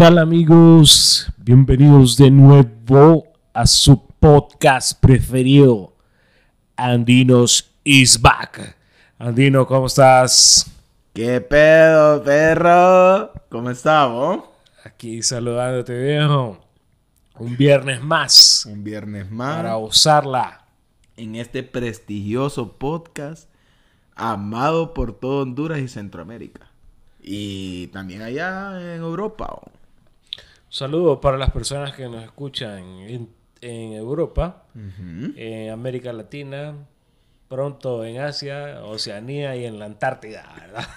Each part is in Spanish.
¿Qué tal amigos? Bienvenidos de nuevo a su podcast preferido, Andinos is back. Andino, ¿cómo estás? ¿Qué pedo, perro? ¿Cómo estamos? Aquí saludándote, viejo. Un viernes más Un viernes más para usarla. en este prestigioso podcast amado por todo Honduras y Centroamérica. Y también allá en Europa. ¿o? Saludos para las personas que nos escuchan en, en Europa, en América Latina, pronto en Asia, Oceanía y en la Antártida, ¿verdad?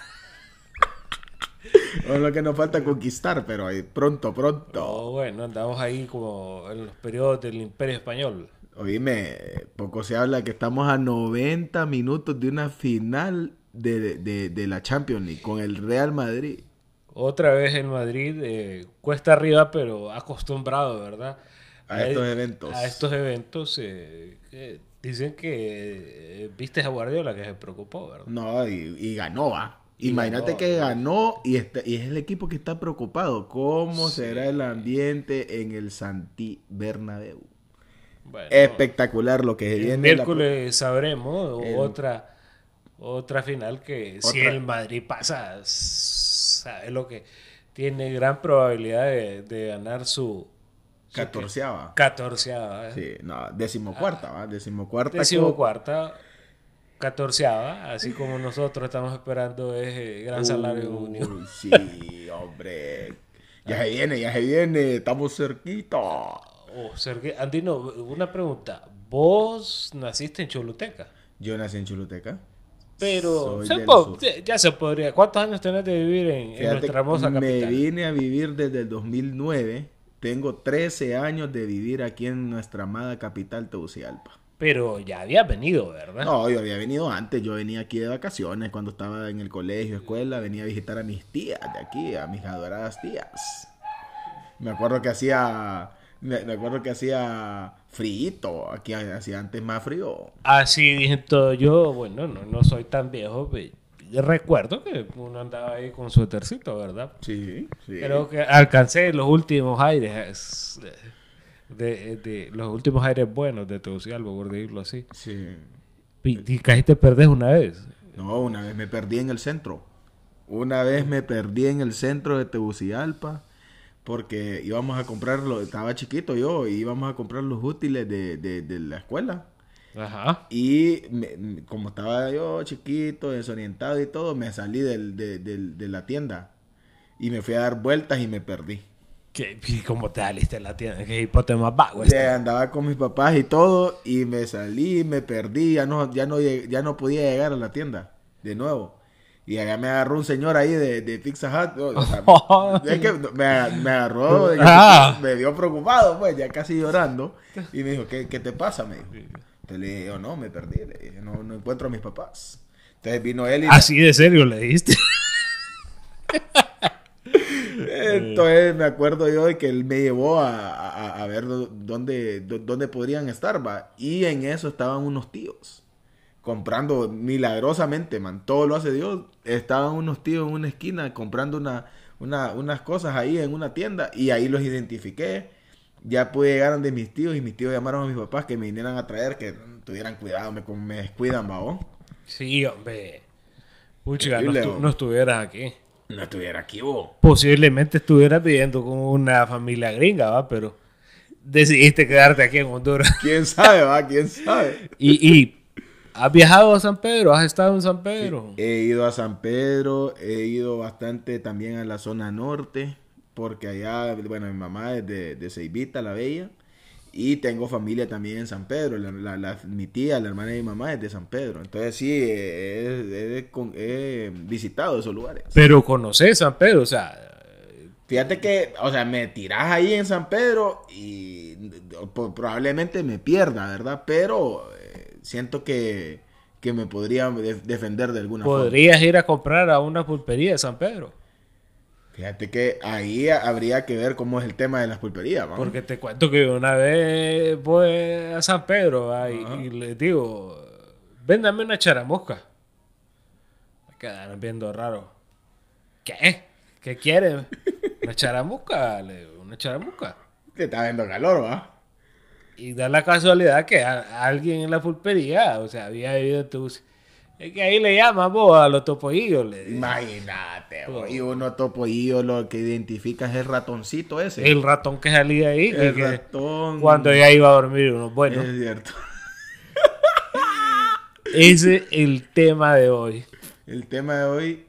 Es lo que nos falta conquistar, pero ahí pronto, pronto. No, bueno, andamos ahí como en los periodos del Imperio Español. Oíme, poco se habla que estamos a 90 minutos de una final de, de- de la Champions League con el Real Madrid. Otra vez en Madrid, eh, cuesta arriba, pero acostumbrado, ¿verdad? A estos eventos. A estos eventos. eh, que dicen que eh, viste a Guardiola que se preocupó, ¿verdad? No, y, y ganó, va. Imagínate que ganó y, está- y es el equipo que está preocupado. ¿Cómo será el ambiente en el Santi Bernabéu? Bueno, Espectacular lo que se el viene. la- miércoles sabremos El- otra otra final que si el Madrid pasa, sabe lo que tiene gran probabilidad de, de ganar su su Catorceava. catorceava. ¿eh? Sí, no, decimocuarta, ¿va? Decimocuarta. Decimocuarta, catorceava, así como nosotros estamos esperando ese gran salario Uy, unión. Sí, hombre. Ya se viene, ya se viene. Estamos cerquita. Oh, Andino, una pregunta. Vos naciste en Choluteca, Yo nací en Choluteca. Pero se po- ya se podría. ¿Cuántos años tenés de vivir en, nuestra hermosa me capital? vine a vivir desde el 2009. Tengo 13 años de vivir aquí en nuestra amada capital, Tegucigalpa. Pero ya había venido, ¿verdad? No, yo había venido antes. Yo venía aquí de vacaciones cuando estaba en el colegio, escuela. Venía a visitar a mis tías de aquí, a mis adoradas tías. Me acuerdo que hacía... Me, me acuerdo que hacía frito. Aquí hacía antes más frío. Así dije todo yo, bueno, no, no soy tan viejo, pe- recuerdo que uno andaba ahí con suétercito, ¿verdad? Sí, sí. Creo que alcancé los últimos aires de, de- los últimos aires buenos de Tegucigalpa, por decirlo así. Sí. Y, y casi te perdés una vez. No, una vez me perdí en el centro. Una vez me perdí en el centro de Tegucigalpa porque íbamos a comprarlo, estaba chiquito yo, y íbamos a comprar los útiles de, de- de la escuela. Ajá. Y me- como estaba yo chiquito, desorientado y todo, me salí del- de, de la tienda y me fui a dar vueltas y me perdí. ¿Qué, y ¿Cómo te saliste en la tienda? ¿Qué hipote más vago este? andaba con mis papás y todo y me salí, me perdí, ya no, ya no, ya no podía llegar a la tienda de nuevo. Y allá me agarró un señor ahí de, de Pizza Hut. o sea, es que me, me agarró, Ah. me dio preocupado, pues, ya casi llorando. Y me dijo, ¿qué, qué te pasa? Me dijo. Entonces le dije, yo, no, me perdí, le dije, no, no encuentro a mis papás. Entonces vino él y... Así de serio le diste. Entonces me acuerdo yo de que él me llevó a, a- a ver dó- dónde, dó- dónde podrían estar, va. Y en eso estaban unos tíos. Comprando milagrosamente, man. Todo lo hace Dios. Estaban unos tíos en una esquina comprando una, una- unas cosas ahí en una tienda. Y ahí los identifiqué. Ya pude llegar de mis tíos y mis tíos llamaron a mis papás que me vinieran a traer, que tuvieran cuidado, me, me descuidan, va. Sí, hombre. Puchiga, no, estu- no estuvieras aquí. No estuviera aquí, vos. Posiblemente estuvieras viviendo con una familia gringa, ¿va? Pero decidiste quedarte aquí en Honduras. ¿Quién sabe, va? ¿Quién sabe? Y, y ¿has viajado a San Pedro? ¿Has estado en San Pedro? He ido a San Pedro, he ido bastante también a la zona norte, porque allá, bueno, mi mamá es de, de Ceibita, la Bella, y tengo familia también en San Pedro. La, la- la- mi tía, la hermana de mi mamá, es de San Pedro. Entonces sí, he, he- con- he visitado esos lugares. Pero conoces San Pedro, o sea, Fíjate que, o sea, me tirás ahí en San Pedro y probablemente me pierda, ¿verdad? Pero siento que, que me podría de- defender de alguna forma. podrías ir a comprar a una pulpería de San Pedro. Fíjate que ahí habría que ver cómo es el tema de las pulperías, ¿va? Porque te cuento que una vez voy a San Pedro ¿va? y, y les digo, véndame una charamosca. Me quedaron viendo raro. ¿Qué? ¿Qué quieren? Una charamuca, le digo, una charamuca. Te está viendo calor, ¿va? Y da la casualidad que a- alguien en la pulpería, o sea, había ido tu... Es que ahí le llaman vos a los topoillos. Imagínate, bo, y uno topoillo lo que identifica es el ratoncito ese. El ratón que salía ahí, El que ratón. cuando ya iba a dormir uno. Bueno, Es cierto. ese es el tema de hoy. El tema de hoy,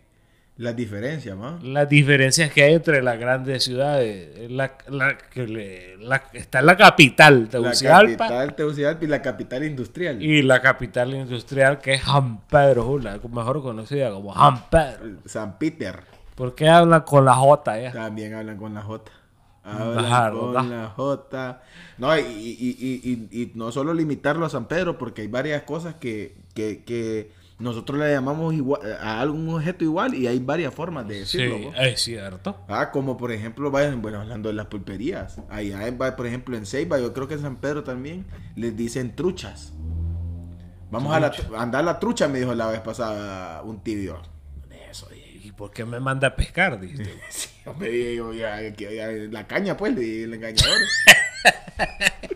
las diferencias, ¿no? Las diferencias que hay entre las grandes ciudades. La, la- que le- la- está la capital, La Tegucigalpa, capital Tegucigalpa y la capital industrial. y la capital industrial que es San Pedro Sula, mejor conocida como San Pedro. San Peter. ¿Por qué hablan con la J ya? También hablan con la J. Hablan con ¿verdad? la J. No, y, y- y- y- y no solo limitarlo a San Pedro, porque hay varias cosas que, que, que nosotros le llamamos igual, a algún objeto igual y hay varias formas de Sí, decirlo. ¿no? es cierto. Ah, como por ejemplo, vayan, bueno, hablando de las pulperías. Allá, en- por ejemplo, en Ceiba, yo creo que en San Pedro también, les dicen truchas. Vamos a, la, a andar la trucha, me dijo la vez pasada un tibio. Eso. ¿Y por qué me manda a pescar? Dijiste. Sí, ya, ya, la caña, pues, el engañador.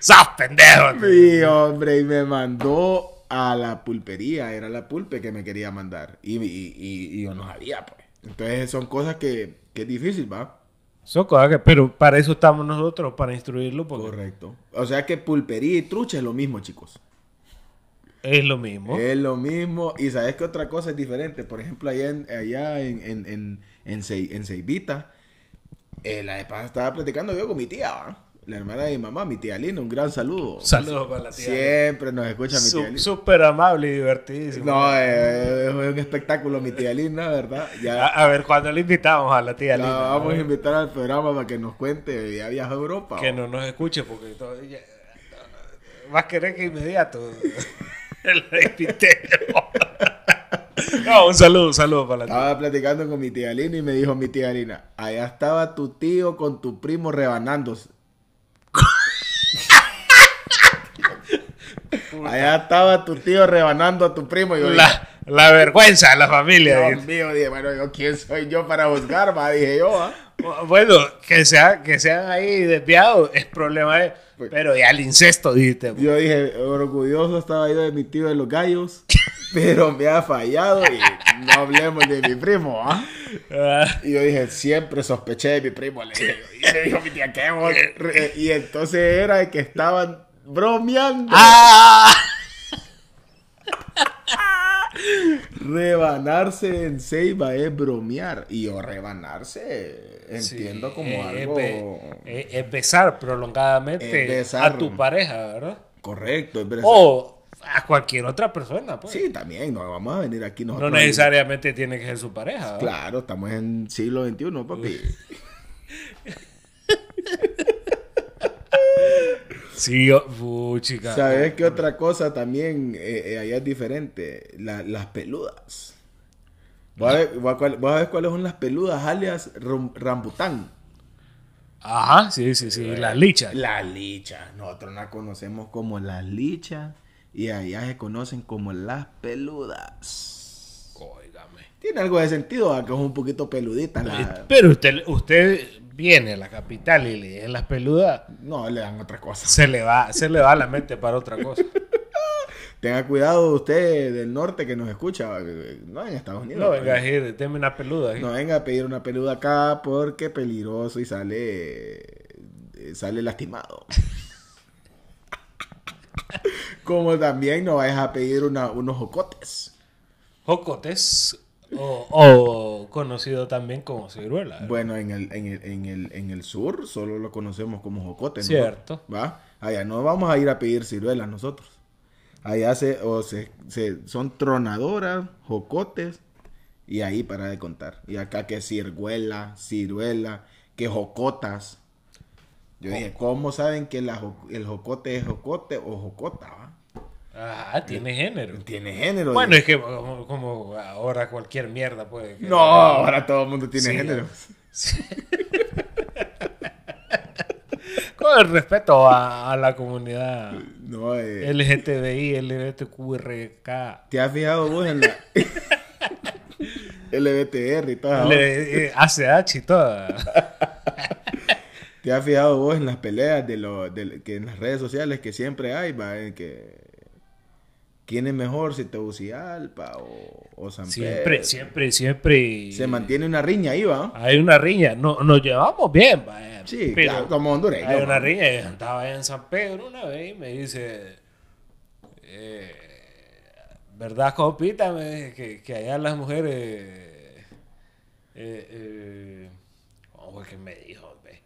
¡Sos pendejo! Sí, hombre, y me mandó a la pulpería, era la pulpe que me quería mandar. Y, y- y- y yo no sabía, pues. Entonces son cosas que, que es difícil, ¿va? Son cosas que, pero para eso estamos nosotros, para instruirlo, porque Correcto. O sea que pulpería y trucha es lo mismo, chicos. es lo mismo. Es lo mismo. Y sabes que otra cosa es diferente. Por ejemplo, allá en, allá en, en, en, en, Cei- en Ceibita, eh, la vez estaba platicando yo con mi tía, ¿va? La hermana de mi mamá, mi tía Lina. Un gran saludo. Saludos para la tía. Siempre nos escucha mi Su- tía Lina. Súper amable y divertidísimo. No, eh, es un espectáculo mi tía Lina, ¿verdad? a, Ya a ver, cuando le invitamos a la tía la Lina, vamos a invitar al programa para que nos cuente. Ya viajó a Europa. que no nos escuche, porque todavía va a querer que inmediato la invitemos. No, un saludo, un saludo para la tía. Estaba platicando con mi tía Lina y me dijo mi tía Lina, allá estaba tu tío con tu primo rebanándose. Allá estaba tu tío rebanando a tu primo. Y yo La, la vergüenza de la familia. Dios mío, dije, bueno, yo, ¿quién soy yo para juzgar? va?" Dije yo, ¿ah? Bueno, que, sea, que sean ahí desviados es problema de... Pues- Pero ya el incesto, dijiste. Yo dije, orgulloso estaba yo de mi tío de los gallos, pero me ha fallado y no hablemos de mi primo, ¿ah? Ah, Y yo dije, siempre sospeché de mi primo. Le dije, y le dijo mi tía, ¿qué vos?" Y entonces era que estaban bromeando. ¡Ah! Rebanarse en Ceiba es bromear. Y yo rebanarse entiendo Sí, como es- algo Es, es- es besar prolongadamente Es besar. a tu pareja, ¿verdad? correcto. es besar. O a cualquier otra persona, pues. Sí, también, no vamos a venir aquí no nosotros. necesariamente tiene que ser su pareja. ¿verdad? Claro, estamos en siglo XXI, papi. Sí, yo, uh, chica. ¿Sabes qué otra cosa también eh, eh, allá es diferente? La- las peludas. ¿Vos sabés, sabés cuáles son las peludas alias rum- rambután? Ajá, sí, sí, sí. Las lichas. Las lichas. Nosotros las conocemos como las lichas y allá se conocen como las peludas. Óigame. Tiene algo de sentido, que es un poquito peludita. la- Eh, Pero usted, usted viene a la capital y le dicen las peludas, No, le dan otra cosa. se le va, se le va la mente para otra cosa. Tenga cuidado usted del norte que nos escucha, eh, no en Estados Unidos. No venga a decir, deme una peluda. aquí. No venga a pedir una peluda acá porque peligroso y sale eh, sale lastimado. Como también no vayas a pedir una- unos jocotes. Jocotes, o, o conocido también como ciruela. Bueno, en el, en el, en el, en el sur solo lo conocemos como jocotes. ¿no? Cierto. ¿Va? Allá no vamos a ir a pedir ciruelas nosotros. Allá se, o se, se- son tronadoras, jocotes, y ahí para de contar. Y acá que ciruela, ciruela, que jocotas. Yo dije, ¿cómo saben que la el jocote es jocote o jocota? va? Ah, tiene género. Tiene género. Bueno, es que como, como ahora cualquier mierda puede. que- No, ahora todo el mundo tiene Sí, género. Con el respeto a, a la comunidad No, eh, LGTBI, LGTQRK. ¿Te has fijado vos en la... LBTR y todo. Eh, ACH y todo. ¿Te has fijado vos en las peleas de lo, de- que en las redes sociales que siempre hay, va? En que quién es mejor, si Tegucigalpa o, o San Siempre, Pedro? siempre, siempre. Se mantiene una riña ahí, va. Hay una riña. No, nos llevamos bien, vaya. Sí, pero claro, como hondureño. Hay una riña. Yo andaba allá en San Pedro una vez y me dice. eh, ¿Verdad, compita? Me dice que, que allá las mujeres. Eh, eh, ¿Cómo fue que me dijo, hombre?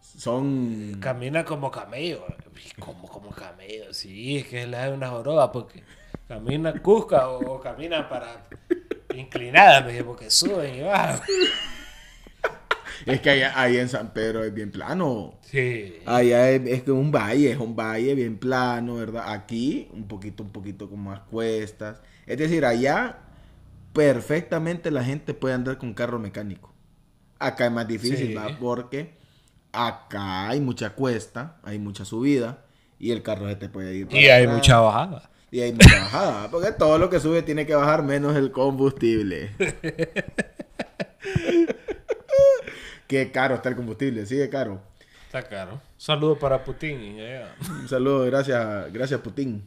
Son... Camina como camello. Y, ¿Cómo como camello? Sí, es que le da una joroba porque camina cusca o, o camina para inclinada, me dice, porque suben y bajan. Es que allá, ahí en San Pedro es bien plano. Sí. Allá es, es que un valle, es un valle bien plano, ¿verdad? Aquí un poquito, un poquito con más cuestas. Es decir, allá perfectamente la gente puede andar con carro mecánico. Acá es más difícil, Sí. ¿va? Porque acá hay mucha cuesta, hay mucha subida y el carro se te puede ir. para Y hay atrás. mucha bajada. Y hay mucha bajada, porque todo lo que sube tiene que bajar menos el combustible. Qué caro está el combustible, sigue caro. Está caro. Saludo para Putin. Un saludo, gracias, gracias Putin.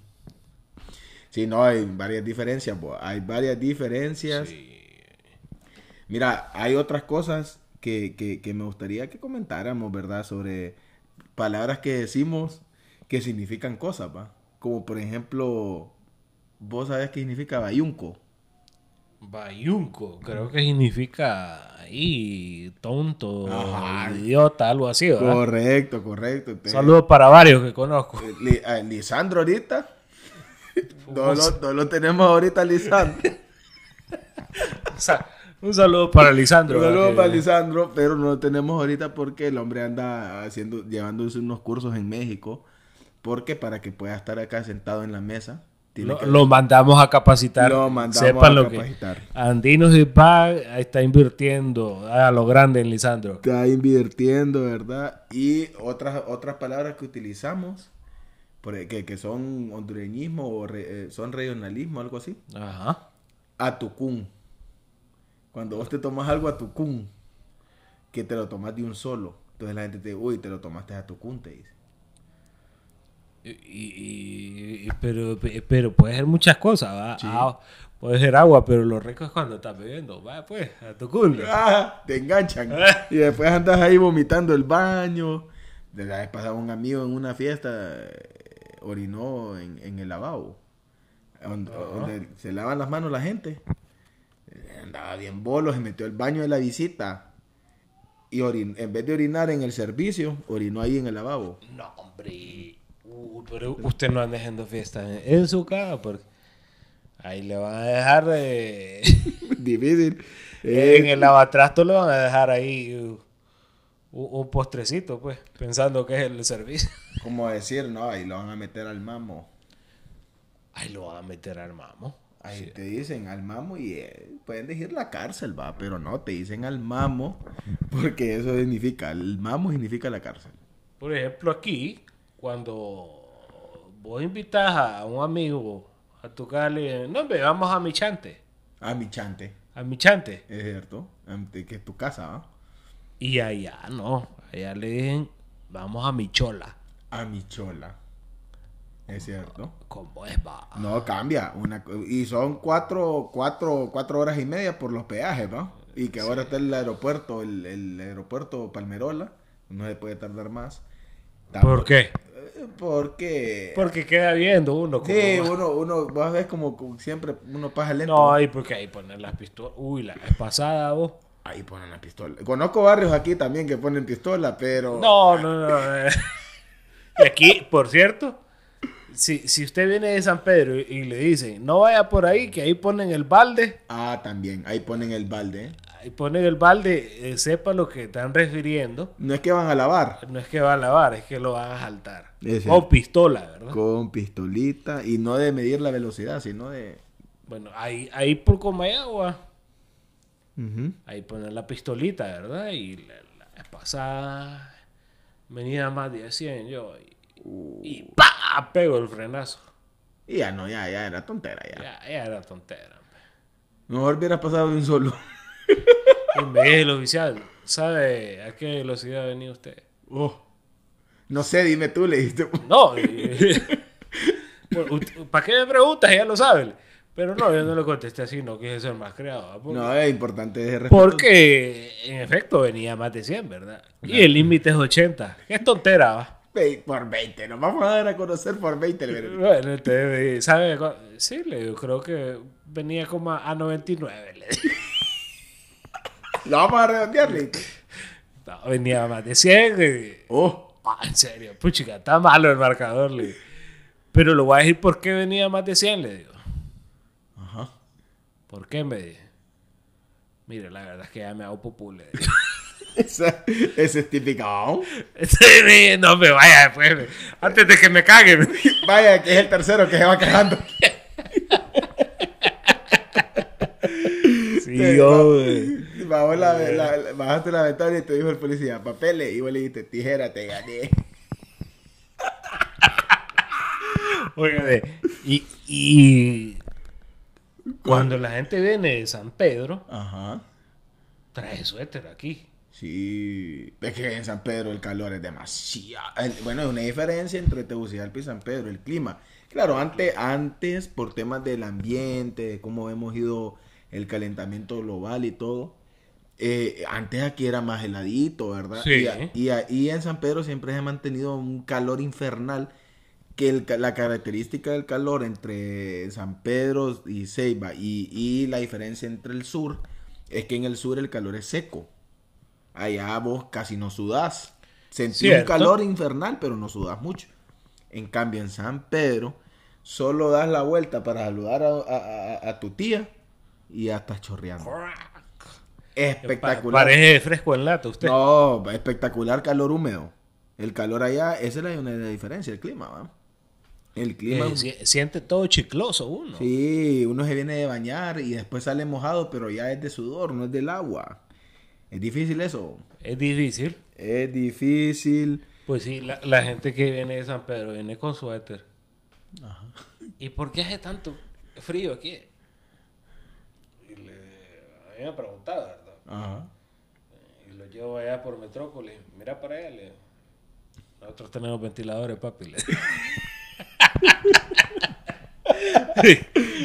Sí, no, hay varias diferencias, bo, hay varias diferencias. Sí. Mira, hay otras cosas que, que, que me gustaría que comentáramos, ¿verdad? Sobre palabras que decimos que significan cosas, ¿va? Como por ejemplo, vos sabés qué significa bayunco. Bayunco, creo que significa ahí tonto, Ajá. idiota, algo así, ¿verdad? Correcto, correcto. Te- Saludos para varios que conozco. Eh, Li- a Lisandro ahorita. No lo, no lo tenemos ahorita, Lisandro. O sea, un saludo para Lisandro. Un saludo para Lisandro, pero no lo tenemos ahorita porque el hombre anda haciendo, llevándose unos cursos en México. Porque para que pueda estar acá sentado en la mesa, Lo, que- lo mandamos a capacitar. Lo mandamos Sepan a lo capacitar. que Andinos y Pag está invirtiendo a lo grande en Lisandro. está invirtiendo, ¿verdad? Y otras, otras palabras que utilizamos, e, que, que son hondureñismo o re- eh, son regionalismo, algo así. Ajá. Atucún. Cuando vos te tomas algo a tucún, que te lo tomas de un solo. Entonces la gente te dice, uy, te lo tomaste a tucún, te dice. Y, y- y- pero, pero puede ser muchas cosas, ¿va? Sí. Ah, puede ser agua, pero lo rico es cuando estás bebiendo. Va, pues, a tu culo. Ah, te enganchan. y después andas ahí vomitando el baño. De la vez pasada un amigo en una fiesta eh, orinó en, en el lavabo. Donde, donde se lavan las manos la gente. Andaba bien bolo, se metió al baño de la visita. Y orin- en vez de orinar en el servicio, orinó ahí en el lavabo. No, hombre. Uy, pero usted no anda haciendo fiesta en, en su casa, porque ahí le van a dejar de... Difícil. en el lavatrasto le van a dejar ahí uh, un, un postrecito, pues, pensando que es el servicio. como decir, no, ahí lo van a meter al mamo. Ahí lo van a meter al mamo. Ahí Sí. te dicen al mamo y eh, pueden decir la cárcel, va, pero no, te dicen al mamo porque eso significa, el mamo significa la cárcel. Por ejemplo, aquí, cuando vos invitas a un amigo a tu casa, le dicen, no, hombre, vamos a mi chante. A mi chante, A mi chante. es cierto, que es tu casa, ¿va? Y allá no. Allá le dicen, vamos a mi chola. A mi chola, es cierto. ¿Cómo es, va? No, cambia, una, y son cuatro, cuatro, cuatro horas y media por los peajes, ¿va? Y que ahora está el aeropuerto, el, el aeropuerto Palmerola, no se puede tardar más. ¿Por qué? Eh, Porque... Porque queda viendo uno. como- Sí, uno, uno, vos ves como, como siempre, uno pasa lento. No, ahí porque ahí ponen las pistolas. Uy, la vez pasada vos. Ahí ponen la pistola. Conozco barrios aquí también que ponen pistola, pero... No, no, no. Y aquí, por cierto, si, si usted viene de San Pedro y, y le dicen, no vaya por ahí, que ahí ponen el balde, Ah, también. Ahí ponen el balde. ¿eh? ahí ponen el balde, eh, sepa lo que están refiriendo. No es que van a lavar. No es que va a lavar, es que lo van a saltar. Con pistola, ¿verdad? Con pistolita. Y no de medir la velocidad, sino de... Bueno, ahí, ahí por Comayagua, Ujú. ahí ponen la pistolita, ¿verdad? Y la, pasada venía más de 100 yo y, y ¡pa! Pego el frenazo. Y ya no, ya, ya era tontera ya. Ya, ya era tontera. Mejor hubieras pasado de un solo. Oficial, ¿sabe a qué velocidad venía usted? Oh. No sé, dime tú, le dijiste. No. bueno, ¿Para qué me preguntas? Ya lo sabe. Pero no, yo no le contesté así, no quise ser más creado. No, es importante de respeto. porque, en efecto venía más de 100, ¿verdad? Y el límite es 80. Qué tontera, va. Por 20, nos vamos a dar a conocer por 20. el. Bueno, entonces, ¿sabe? cu- Sí, le digo, creo que venía como a 99. Le digo. Lo vamos a redondearle. No, venía más de 100. le- Oh. Ah, en serio, puchica, está malo el marcador. Le digo. Pero lo voy a decir por qué venía más de 100, le digo. Ajá. ¿Por qué me dice? Mire, la verdad es que ya me hago popul. Esa- ese es típico. Sí, no me vaya después. me- Antes de que me caguen. Vaya, que es el tercero que se va quejando. Sí, yo, güey. Bajó la, la- la- bajaste la ventana y te dijo el policía, papeles. Y vos le dijiste, tijera, te gané. Oiga, y, y cuando la gente viene de San Pedro, Ajá. trae suéter aquí. Sí. Es que en San Pedro el calor es demasiado. Bueno, hay una diferencia entre Tegucigalpa y San Pedro, el clima. Claro, antes, antes, por temas del ambiente, de cómo hemos ido el calentamiento global y todo, eh, antes aquí era más heladito, ¿verdad? Sí. Y, a- y, a- y en San Pedro siempre se ha mantenido un calor infernal, que el la característica del calor entre San Pedro y Ceiba y, y la diferencia entre el sur es que en el sur el calor es seco. Allá vos casi no sudás. Sentís un calor infernal, pero no sudás mucho. En cambio, en San Pedro, solo das la vuelta para saludar a, a- a- a tu tía y ya estás chorreando. Espectacular. Parece fresco en lata usted. No, espectacular calor húmedo. El calor allá, esa es la, una diferencia, el clima, ¿va? El clima. Eh, si- siente todo chicloso uno. Sí, uno se viene de bañar y después sale mojado, pero ya es de sudor, no es del agua. Es difícil eso. Es difícil. Es difícil. Pues sí, la, la gente que viene de San Pedro viene con suéter. ¿Y por qué hace tanto frío aquí? Y le, a mí me preguntaba, ¿verdad? Ajá. Y lo llevo allá por Metrópolis. Mira para allá. le- Nosotros tenemos ventiladores, papi. le-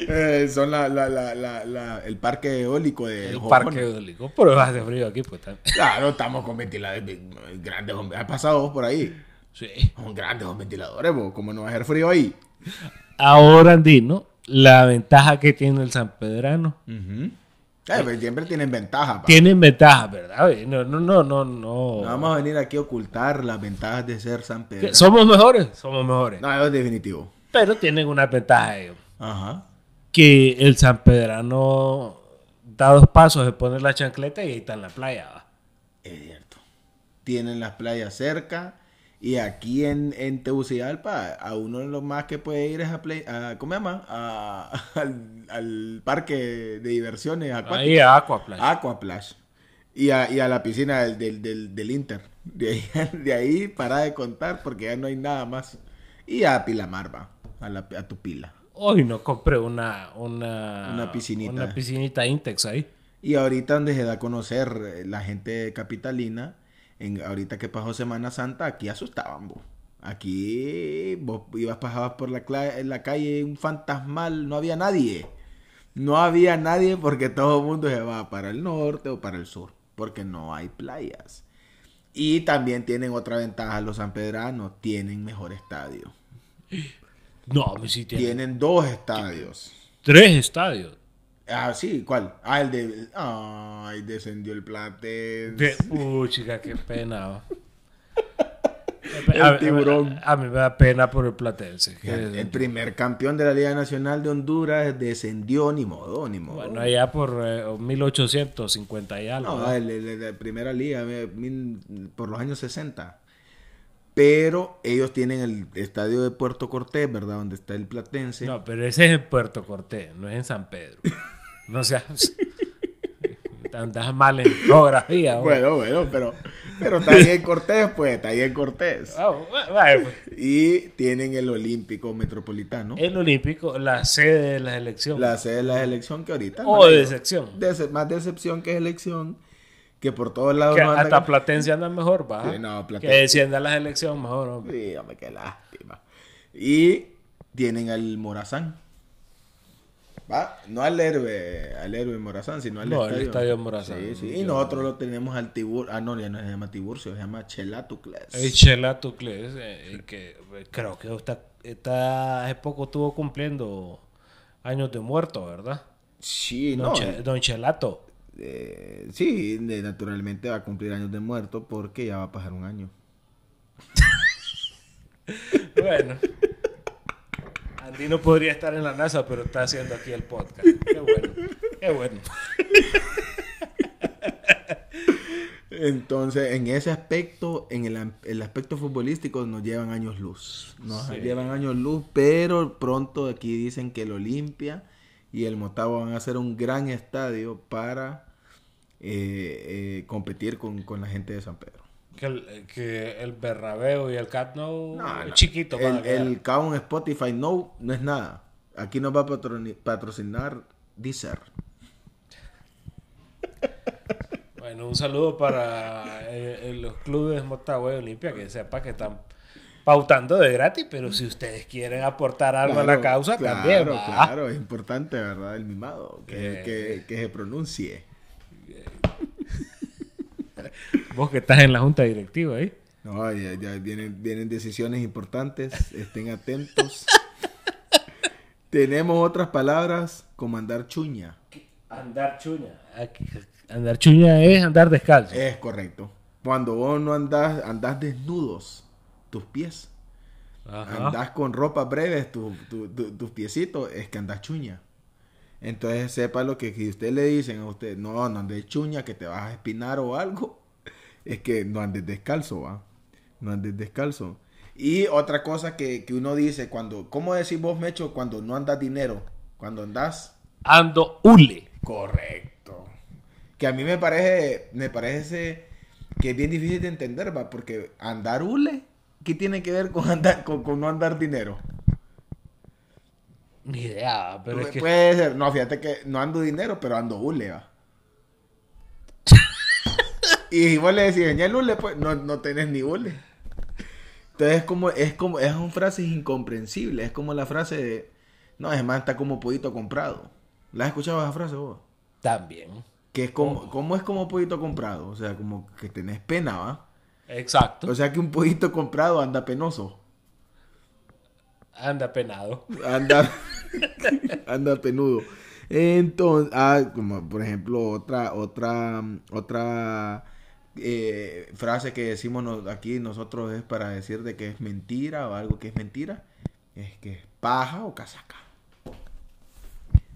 Eh, son la, la, la, la, la- el parque eólico de El Jojón. parque eólico. Pero hace frío aquí, pues también. Claro, estamos con ventiladores bien- grandes. ¿Has pasado vos por ahí? Sí. Son grandes los ventiladores, vos. ¿Cómo no va a hacer frío ahí? Ahora, Andino, la ventaja que tiene el San Pedrano. Eh, pues siempre tienen ventaja. pa. Tienen ventaja, ¿verdad? No, no, no, no. no. Vamos a venir aquí a ocultar las ventajas de ser San Pedro. ¿Somos mejores? Somos mejores. No, eso es definitivo. Pero tienen una ventaja ellos. Ajá. Que el San Pedrano da dos pasos, se pone la chancleta y ahí está en la playa. ¿va? Es cierto. Tienen las playas cerca. Y aquí en, en Tegucigalpa, a uno de los más que puede ir es a, play, a ¿cómo se llama? A- al, al parque de diversiones acuáticas. Ahí a Aquaplash. Aquaplash. Y a, y a la piscina del, del, del, del Inter. De ahí, de ahí para de contar porque ya no hay nada más. Y a Pilamar, va. A, la, a tu pila. Hoy no compré una, una, Una piscinita. Una piscinita Intex ahí. Y ahorita donde se da a conocer eh, la gente capitalina, en, ahorita que pasó Semana Santa, aquí asustaban, vos. Aquí vos ibas, pasabas por la, la calle, un fantasmal, no había nadie. No había nadie porque todo el mundo se va para el norte o para el sur, porque no hay playas. Y también tienen otra ventaja los sanpedranos, tienen mejor estadio. No, pues sí tiene Tienen dos estadios. tres estadios. Ah, sí, ¿cuál? Ah, el de... Ay, descendió el Platense. De, uh, chica, qué pena. El A- a- tiburón. A, mí me da pena por el platense. El, el primer campeón de la Liga Nacional de Honduras descendió, ni modo, ni modo. bueno, allá por eh, 1850 y algo. no, el, de primera liga, eh, mil- por los años 60. Pero ellos tienen el estadio de Puerto Cortés, ¿verdad? Donde está el Platense. No, pero ese es en Puerto Cortés, no es en San Pedro. No seas. Andas mal en geografía. Bueno, bueno, pero, Pero está ahí en Cortés, pues, está ahí en Cortés. Ah, va- vaya, pues. Y tienen el Olímpico Metropolitano. El Olímpico, la sede de la elección. La sede de la elección que ahorita. o no de sección. Dece- más decepción que elección. Que por todos lados Que no hasta Platense anda mejor, va. Sí, no, que Platense. descienda las elecciones mejor, hombre. Sí, hombre, qué lástima. Y tienen al Morazán. ¿Va? No al héroe, al héroe Morazán, sino al No, estadio. estadio Morazán. Sí, sí. Y Yo- nosotros lo tenemos al Tiburcio. Ah, no, ya no se llama Tiburcio, se llama Chelatucles. El Chela Tucles, eh, que eh, creo que está, está- hace poco estuvo cumpliendo años de muerto, ¿verdad? Sí, Don, no. Che- don Chelato. Eh, sí, naturalmente va a cumplir años de muerto porque ya va a pasar un año. Bueno. Andy no podría estar en la NASA, pero está haciendo aquí el podcast. Qué bueno. Qué bueno. Entonces, en ese aspecto, en el, el aspecto futbolístico, nos llevan años luz. Nos Sí. llevan años luz, pero pronto aquí dicen que el Olimpia y el Motagua van a hacer un gran estadio para eh, eh, competir con, con la gente de San Pedro. Que el, que el Bernabéu y el Cat No, No, no. chiquito El, el Count Spotify no, no es nada. Aquí nos va a patrocinar Deezer. Bueno, un saludo para eh, eh, los clubes Motagua y Olimpia, que sepa que están pautando de gratis, pero si ustedes quieren aportar algo a la causa, claro, también va. Claro, es importante, ¿verdad? El mimado, que, Eh. que, que se pronuncie. Vos que estás en la junta directiva ahí. No, ya, ya vienen, vienen decisiones importantes, estén atentos. Tenemos otras palabras como andar chuña. Andar chuña. Aquí- Andar chuña es andar descalzo. Es correcto. Cuando vos no andás, andás desnudos, tus pies. Ajá. Andás con ropa breves, tu- tu- tu- tus piecitos, es que andás chuña. Entonces sepa lo que si usted le dicen a usted, no, no andes chuña, que te vas a espinar o algo, es que no andes descalzo, va. No andes descalzo. Y otra cosa que, que uno dice cuando, ¿cómo decís vos, Mecho, cuando no andas dinero? Cuando andás Ando hule. Correcto. Que a mí me parece, me parece que es bien difícil de entender, va, porque andar hule, ¿qué tiene que ver con andar, con, con no andar dinero? Ni idea, pero es que... Puede ser, no, fíjate que no ando dinero, pero ando hule, va. Y vos le decís, el hule, pues no, no tenés ni hule. Entonces es como, es como, es una frase incomprensible, es como la frase de, no, es más, está como pollito comprado. ¿La has escuchado esa frase vos? También. Que es como, ¿cómo es como pollito comprado? O sea, como que tenés pena, ¿va? Exacto. O sea que un pollito comprado anda penoso. Anda penado. Anda, anda penudo. Entonces, ah, como por ejemplo, otra, otra, otra eh, frase que decimos aquí nosotros es para decir de que es mentira o algo que es mentira. Es que es paja o casaca.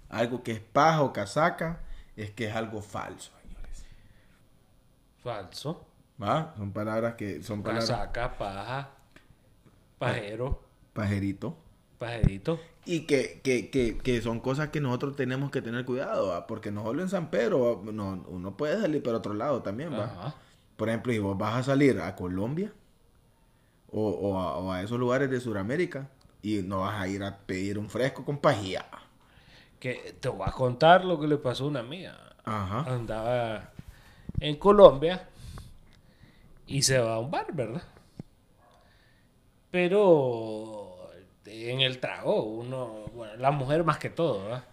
Algo que es paja o casaca es que es algo falso, señores. Falso. ¿Va? Son palabras que son palabras Casaca, paja. Pajero. pajerito. Pajerito. Y que, que, que, que son cosas que nosotros tenemos que tener cuidado, ¿va? porque no solo en San Pedro, ¿va? no, uno puede salir para otro lado también, ¿va? Ajá. Por ejemplo, si vos vas a salir a Colombia o, o a, o a esos lugares de Sudamérica y no vas a ir a pedir un fresco con pajilla. Que te voy a contar lo que le pasó a una. Ajá. Andaba en Colombia y se va a un bar, ¿verdad? Pero en el trago, uno, bueno, la mujer más que todo, ¿verdad?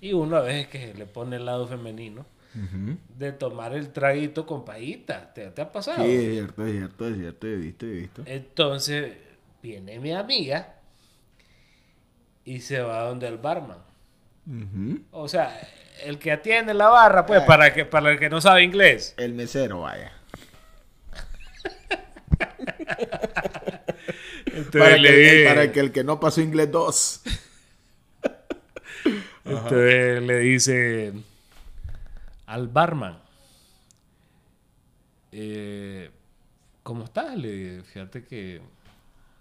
Y uno a veces que le pone el lado femenino De tomar el traguito con payita. ¿Te, te ha pasado? Sí, es cierto, es cierto, es cierto, he visto, he visto. Entonces viene mi amiga y se va donde el barman. O sea, el que atiende la barra, pues, para, que, para el que no sabe inglés. El mesero, vaya. Entonces Para le que, dije- para que el que no pasó inglés 2. Entonces le dice al barman, eh, ¿cómo estás? Le dije, fíjate que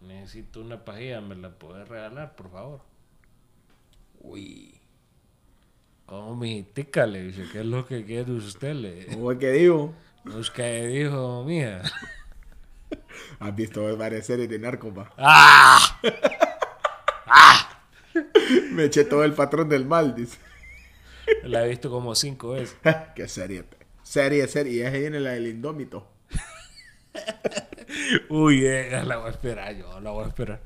necesito una pajilla, ¿me la puedes regalar, por favor? Uy. ¿Cómo mi tica? Le dice, ¿qué es lo que quiere usted? Le. ¿Cómo es que digo? Pues que dijo, mía. ¿Has visto varias series de narcos, va? ¡Ah! Me eché todo el patrón del mal, dice. La he visto como cinco veces. Qué serie. Serie, serie. Y es ahí en la del Indómito. Uy, eh, la voy a esperar yo, la voy a esperar.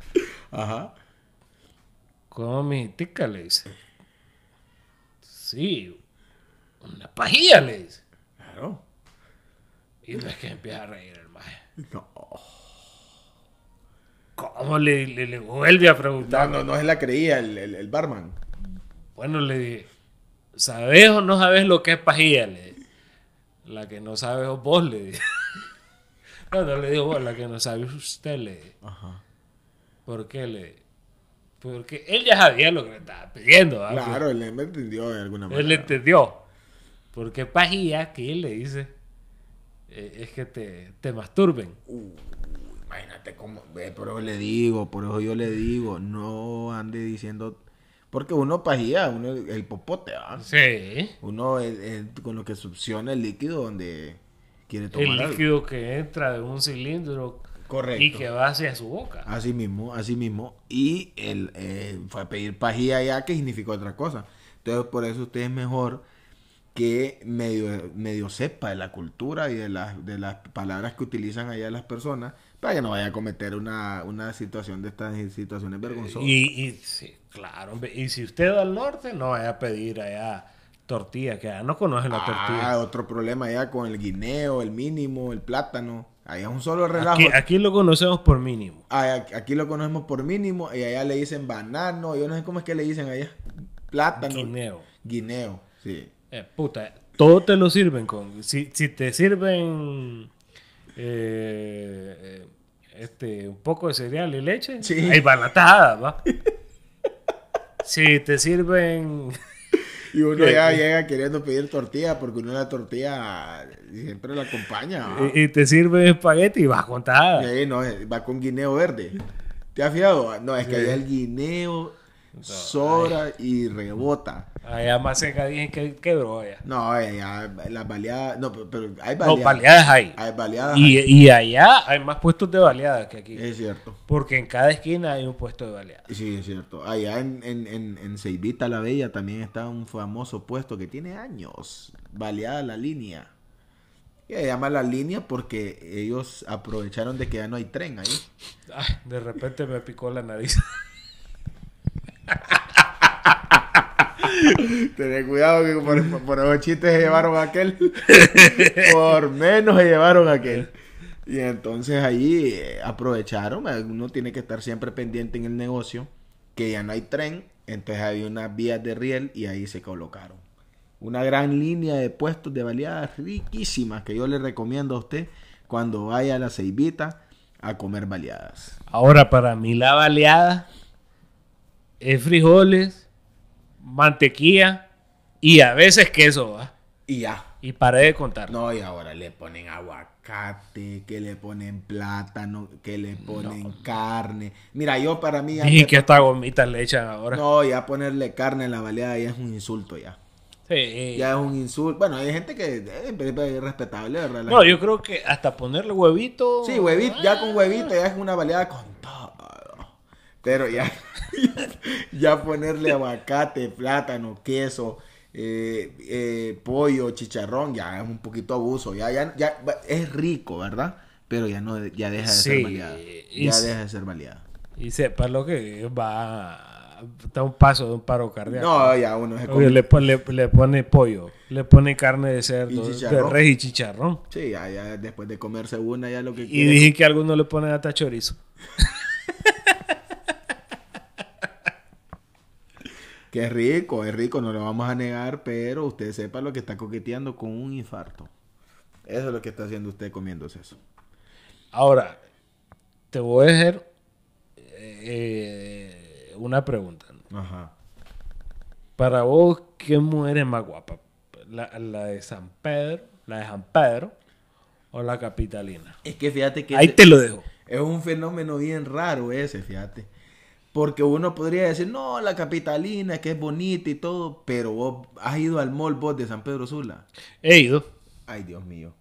Ajá. ¿Cómo mi tica le dice? Sí, una pajilla le dice. Claro. Y no es que empieza a reír el maje. No. ¿Cómo le, le, le vuelve a No, preguntar? no, no se la creía el, el, el barman. Bueno, le dije, ¿sabes o no sabes lo que es pajilla? Le. La que no sabes vos, le dije. No, no le digo vos, la que no sabe usted, le dije. Ajá. ¿Por qué le? Porque él ya sabía lo que le estaba pidiendo. ¿verdad? Claro, él me entendió de alguna Él manera. le entendió. Porque pajilla que él le dice eh, es que te, te masturben. Uh, imagínate cómo. Por eso le digo, por eso yo le digo, no ande diciendo. Porque uno pajía, uno el popote, ¿ah? Sí. Uno el- el- con lo que succiona el líquido donde quiere tomar El algo. líquido que entra de un cilindro Correcto. y que va hacia su boca. Así mismo, así mismo. Y él eh, fue a pedir pajilla allá, que significa otra cosa. Entonces, por eso usted es mejor que medio, medio sepa de la cultura y de las, de las palabras que utilizan allá las personas para que no vaya a cometer una, una situación de estas situaciones vergonzosas. Y, y sí, claro. hombre. Y si usted va al norte, no vaya a pedir allá tortilla, que allá no conoce la Ah, tortilla. otro problema allá con el guineo, el mínimo, el plátano. Allá es un solo relajo. Aquí, aquí lo conocemos por mínimo. Ah, Aquí lo conocemos por mínimo y allá le dicen banano. Yo no sé cómo es que le dicen allá. Plátano. Guineo. Guineo, sí. Eh, puta, todo te lo sirven con. Si, si te sirven eh, eh, este, un poco de cereal y leche, Sí. hay balatada, ¿va? si te sirven. Y uno ya llega queriendo pedir tortilla porque uno la tortilla siempre la acompaña. ¿va? y, y te sirven espagueti, vas contada. Sí, no, va con guineo verde. ¿Te has fijado? No, es que allá el guineo sobra y rebota. Allá más seca dicen que quebró allá. No, allá las baleadas. No, pero, hay No, baleadas. baleadas hay. Hay baleadas. Y, y allá hay más puestos de baleadas que aquí. Es cierto. Porque en cada esquina hay un puesto de baleadas. Sí, es cierto. Allá en, en, en, en Ceibita la Bella también está un famoso puesto que tiene años. Baleada la línea. Y se llama la línea porque ellos aprovecharon de que ya no hay tren ahí. Ay, de repente me picó la nariz. Tener cuidado que por, por se llevaron a aquel. por menos se llevaron a aquel. Y entonces allí eh, aprovecharon. eh, Uno tiene que estar siempre pendiente en el negocio. Que ya no hay tren. Entonces había unas vías de riel y ahí se colocaron. Una gran línea de puestos de baleadas riquísimas que yo le recomiendo a usted cuando vaya a la Ceibita a comer baleadas. Ahora, para mí la baleada es frijoles, mantequilla y a veces queso, ¿va? Y ya. Y paré de contar. No, y ahora le ponen aguacate, que le ponen plátano, que le ponen carne. Mira, yo para mí... Dije que hasta gomitas le echan ahora. No, ya ponerle carne en la baleada ya es un insulto ya. Sí. Ya es un insulto. Bueno, hay gente que eh, es respetable, ¿verdad? No, yo creo que hasta ponerle huevito. Sí, huevito, ya con huevito ya es una baleada con todo. Pero ya, ya ponerle aguacate, plátano, queso, eh, eh, pollo, chicharrón, ya es un poquito abuso. Ya, ya, ya es rico, ¿verdad? Pero ya no, ya deja de ser baleada. Ya deja de ser baleada. Y sepa lo que va. Está un paso de un paro cardíaco. No, ya uno se Oye, le, le- le pone pollo, le pone carne de cerdo, de res y chicharrón. Sí, ya, ya después de comerse una, ya lo que Y quiere. dije que algunos le ponen hasta chorizo. Que es rico, es rico, no lo vamos a negar, pero usted sepa lo que está coqueteando con un infarto. Eso es lo que está haciendo usted comiéndose eso. Ahora, te voy a hacer eh, una pregunta. Ajá. Para vos, ¿qué mujer es más guapa? ¿La, la de San Pedro, la de San Pedro o la capitalina? Es que fíjate que Ahí te lo dejo. es un fenómeno bien raro ese, fíjate. Porque uno podría decir, no, la capitalina, que es bonita y todo, pero vos has ido al mall vos de San Pedro Sula. He ido. Ay, Dios mío.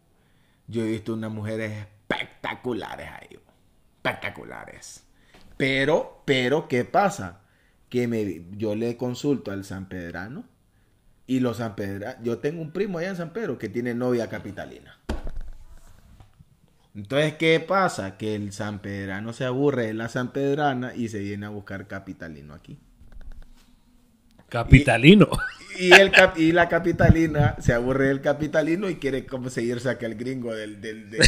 yo he visto unas mujeres espectaculares ahí. Espectaculares. Pero, pero, ¿qué pasa? Que me, yo le consulto al San Pedrano y los San Pedrano, yo tengo un primo allá en San Pedro que tiene novia capitalina. Entonces, ¿qué pasa? Que el San Pedrano se aburre de la San Pedrana y se viene a buscar capitalino aquí. Capitalino. Y, el y la capitalina se aburre del capitalino y quiere como seguirse aquel gringo del... del,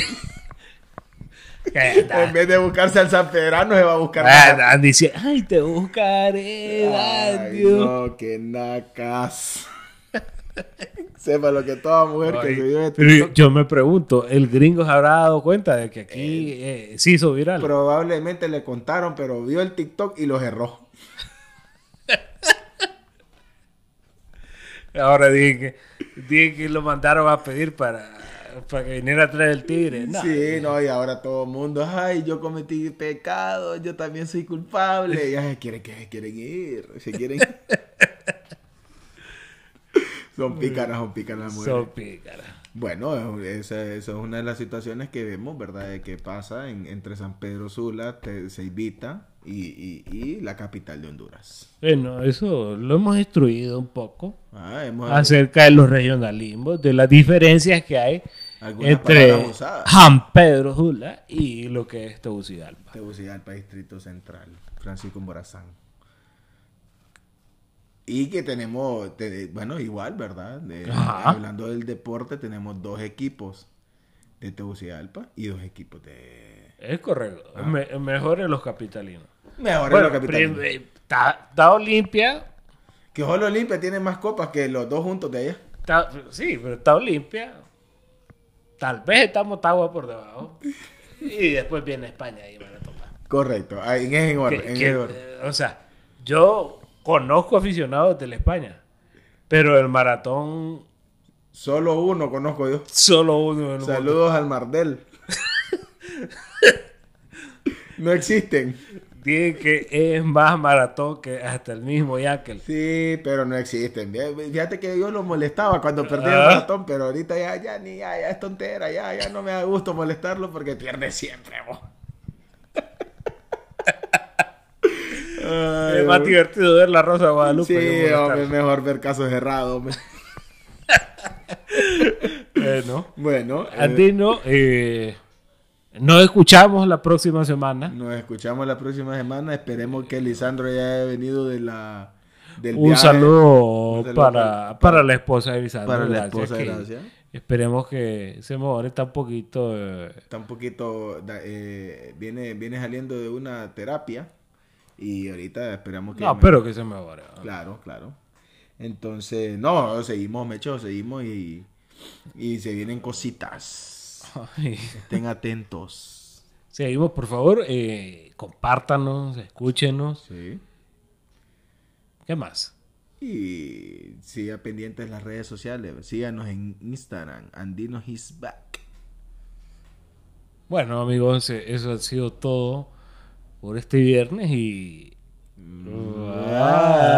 en vez de buscarse al San Pedrano, se va a buscar. Ah, dice, ay, te buscaré. Ay, no, que nacas. Sepa lo que toda mujer que se vio de Yo me pregunto, ¿el gringo se habrá dado cuenta de que aquí eh, se hizo viral? Probablemente le contaron, pero vio el TikTok y lo cerró. Ahora dije que, que lo mandaron a pedir para, para que viniera a traer el tigre. Sí, no, y ahora todo el mundo, ay, yo cometí pecado, yo también soy culpable. Y ay, quieren que quieren ir, se quieren Son pícaras, son pícaras Son pícaras. Bueno, esa, es una de las situaciones que vemos, ¿verdad? De que pasa en, entre San Pedro Sula, Ceibita y, y, la capital de Honduras. Bueno, eso lo hemos destruido un poco. Ah, acerca de los regionalismos, de las diferencias que hay entre San Pedro Sula y lo que es Tegucigalpa. Tegucigalpa, Distrito Central, Francisco Morazán. Y que tenemos, bueno, igual, ¿verdad? hablando del deporte, tenemos dos equipos de Tegucigalpa y dos equipos de... Es correcto. Ah. mejores los capitalinos. Mejores los capitalinos. Está Olimpia. Que solo Olimpia tiene más copas que los dos juntos de allá. sí, pero está Olimpia. Tal vez estamos Tagua por debajo. y después viene España y van a tomar. Correcto. Ahí en, orden, eh, o sea, yo Conozco aficionados de la España, pero el maratón... Solo uno conozco yo. Solo uno. Saludos al Mardel. no existen. Dicen que es más maratón que hasta el mismo Yakel. Sí, pero no existen. Fíjate que yo lo molestaba cuando perdía el ah. maratón, pero ahorita ya, ya ni ya, ya es tontera, ya, ya no me da gusto molestarlo porque pierde siempre, vos. Es más divertido ver la Rosa de Guadalupe. Sí, hombre, mejor ver casos cerrados. bueno, bueno Andino, eh, nos escuchamos la próxima semana. Nos escuchamos la próxima semana. Esperemos que Lisandro ya haya venido de la. Del un, saludo para, para, la esposa de Lisandro. Para la esposa, de gracias. Esperemos que se mejore. Está un poquito. Eh, está un poquito. Eh, viene, viene saliendo de una terapia. Y ahorita esperamos que... No, pero que se mejore. Claro, claro. Entonces, no, seguimos, Mecho, seguimos y, y se vienen cositas. Estén atentos. Seguimos, por favor, eh, compártanos, escúchenos. Sí. ¿Qué más? Y siga pendientes en las redes sociales. Síganos en Instagram, Andino His Back. Bueno, amigos, eso ha sido todo por este viernes y... Bye.